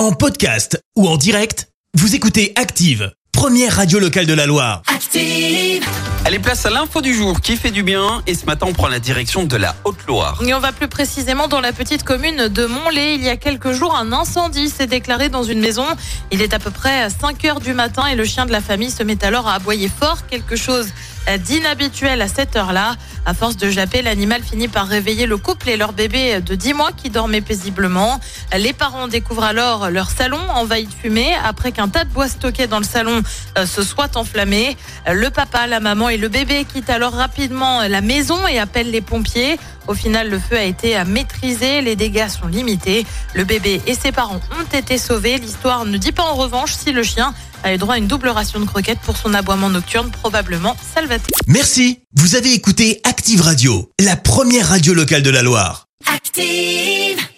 En podcast ou en direct, vous écoutez Active, première radio locale de la Loire. Active. Allez, place à l'info du jour qui fait du bien. Et ce matin, on prend la direction de la Haute-Loire. Et on va plus précisément dans la petite commune de Montlé. Il y a quelques jours, un incendie s'est déclaré dans une maison. Il est à peu près 5 heures du matin et le chien de la famille se met alors à aboyer fort. Quelque chose d'inhabituel à cette heure-là. À force de japper, l'animal finit par réveiller le couple et leur bébé de 10 mois qui dormait paisiblement. Les parents découvrent alors leur salon envahi de fumée après qu'un tas de bois stocké dans le salon euh, se soit enflammé. Le papa, la maman et le bébé quittent alors rapidement la maison et appellent les pompiers. Au final, le feu a été maîtrisé, les dégâts sont limités. Le bébé et ses parents ont été sauvés. L'histoire ne dit pas en revanche si le chien a eu droit à une double ration de croquettes pour son aboiement nocturne, probablement salvaté. Merci. Vous avez écouté Active Radio, la première radio locale de la Loire. Active.